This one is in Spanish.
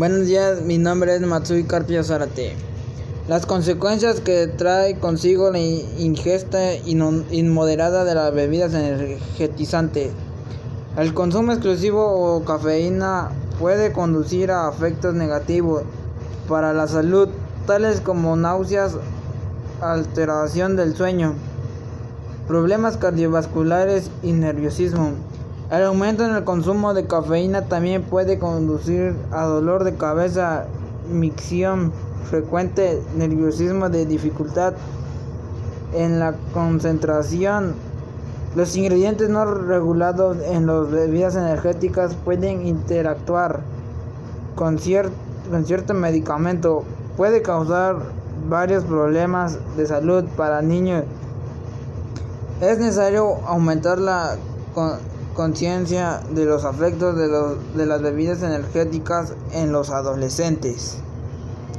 Buenos días, mi nombre es Matsui Carpio Zarate. Las consecuencias que trae consigo la ingesta inmoderada de las bebidas energetizantes. El consumo exclusivo o cafeína puede conducir a efectos negativos para la salud, tales como náuseas, alteración del sueño, problemas cardiovasculares y nerviosismo. El aumento en el consumo de cafeína también puede conducir a dolor de cabeza, micción frecuente, nerviosismo de dificultad en la concentración. Los ingredientes no regulados en las bebidas energéticas pueden interactuar con, con cierto medicamento. Puede causar varios problemas de salud para niños. Es necesario aumentar la conciencia de los efectos de, de las bebidas energéticas en los adolescentes.